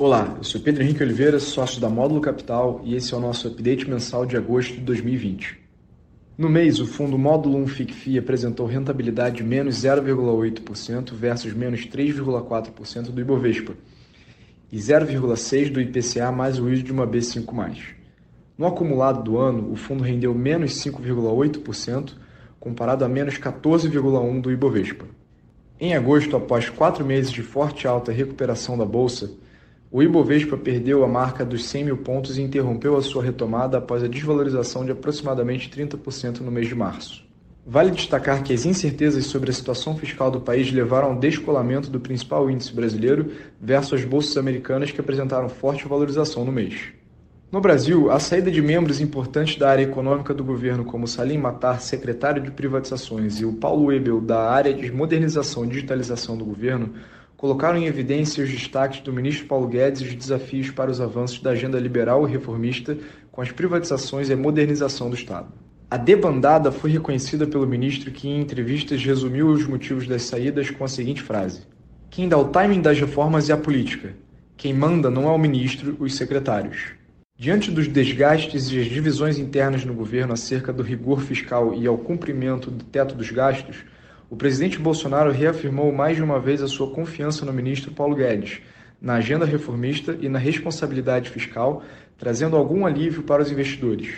Olá, eu sou Pedro Henrique Oliveira, sócio da Módulo Capital e esse é o nosso update mensal de agosto de 2020. No mês, o fundo Módulo 1 FICFI apresentou rentabilidade de menos 0,8% versus menos 3,4% do Ibovespa e 0,6% do IPCA mais o ISO de uma B5+. No acumulado do ano, o fundo rendeu menos 5,8% comparado a menos 14,1% do Ibovespa. Em agosto, após quatro meses de forte alta recuperação da Bolsa, o Ibovespa perdeu a marca dos 100 mil pontos e interrompeu a sua retomada após a desvalorização de aproximadamente 30% no mês de março. Vale destacar que as incertezas sobre a situação fiscal do país levaram ao descolamento do principal índice brasileiro versus as bolsas americanas que apresentaram forte valorização no mês. No Brasil, a saída de membros importantes da área econômica do governo, como Salim Matar, secretário de privatizações, e o Paulo Ebel, da área de modernização e digitalização do governo, colocaram em evidência os destaques do ministro Paulo Guedes e os desafios para os avanços da agenda liberal e reformista com as privatizações e a modernização do Estado. A debandada foi reconhecida pelo ministro que em entrevistas resumiu os motivos das saídas com a seguinte frase: Quem dá o timing das reformas é a política. Quem manda não é o ministro, os secretários. Diante dos desgastes e as divisões internas no governo acerca do rigor fiscal e ao cumprimento do teto dos gastos, o presidente Bolsonaro reafirmou mais de uma vez a sua confiança no ministro Paulo Guedes, na agenda reformista e na responsabilidade fiscal, trazendo algum alívio para os investidores.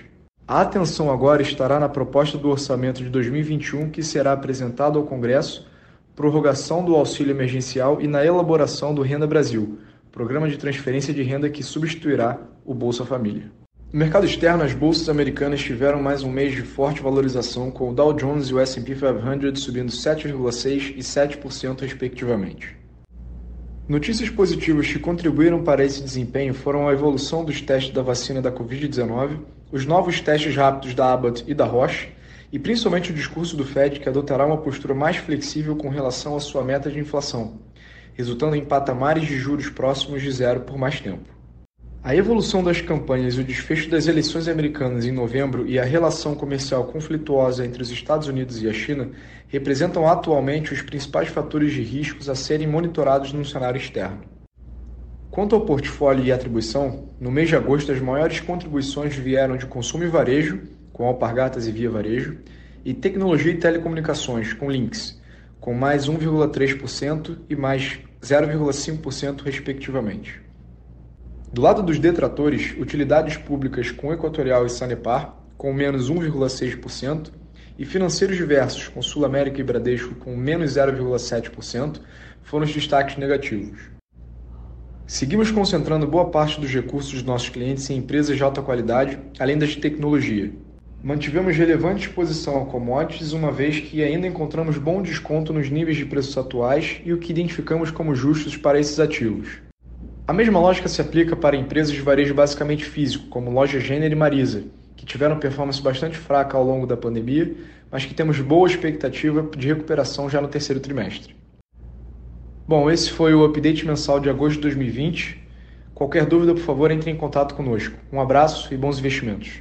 A atenção agora estará na proposta do orçamento de 2021 que será apresentado ao Congresso, prorrogação do auxílio emergencial e na elaboração do Renda Brasil, programa de transferência de renda que substituirá o Bolsa Família. No mercado externo, as bolsas americanas tiveram mais um mês de forte valorização, com o Dow Jones e o S&P 500 subindo 7,6% e 7% respectivamente. Notícias positivas que contribuíram para esse desempenho foram a evolução dos testes da vacina da Covid-19, os novos testes rápidos da Abbott e da Roche, e principalmente o discurso do Fed que adotará uma postura mais flexível com relação à sua meta de inflação, resultando em patamares de juros próximos de zero por mais tempo. A evolução das campanhas e o desfecho das eleições americanas em novembro e a relação comercial conflituosa entre os Estados Unidos e a China representam atualmente os principais fatores de riscos a serem monitorados no cenário externo. Quanto ao portfólio e atribuição, no mês de agosto as maiores contribuições vieram de consumo e varejo, com Alpargatas e Via Varejo, e tecnologia e telecomunicações, com Links, com mais 1,3% e mais 0,5% respectivamente. Do lado dos detratores, utilidades públicas com Equatorial e Sanepar, com menos 1,6%, e financeiros diversos, com Sul América e Bradesco, com menos 0,7%, foram os destaques negativos. Seguimos concentrando boa parte dos recursos dos nossos clientes em empresas de alta qualidade, além das de tecnologia. Mantivemos relevante exposição a commodities, uma vez que ainda encontramos bom desconto nos níveis de preços atuais e o que identificamos como justos para esses ativos. A mesma lógica se aplica para empresas de varejo basicamente físico, como Loja Gênero e Marisa, que tiveram performance bastante fraca ao longo da pandemia, mas que temos boa expectativa de recuperação já no terceiro trimestre. Bom, esse foi o update mensal de agosto de 2020. Qualquer dúvida, por favor, entre em contato conosco. Um abraço e bons investimentos.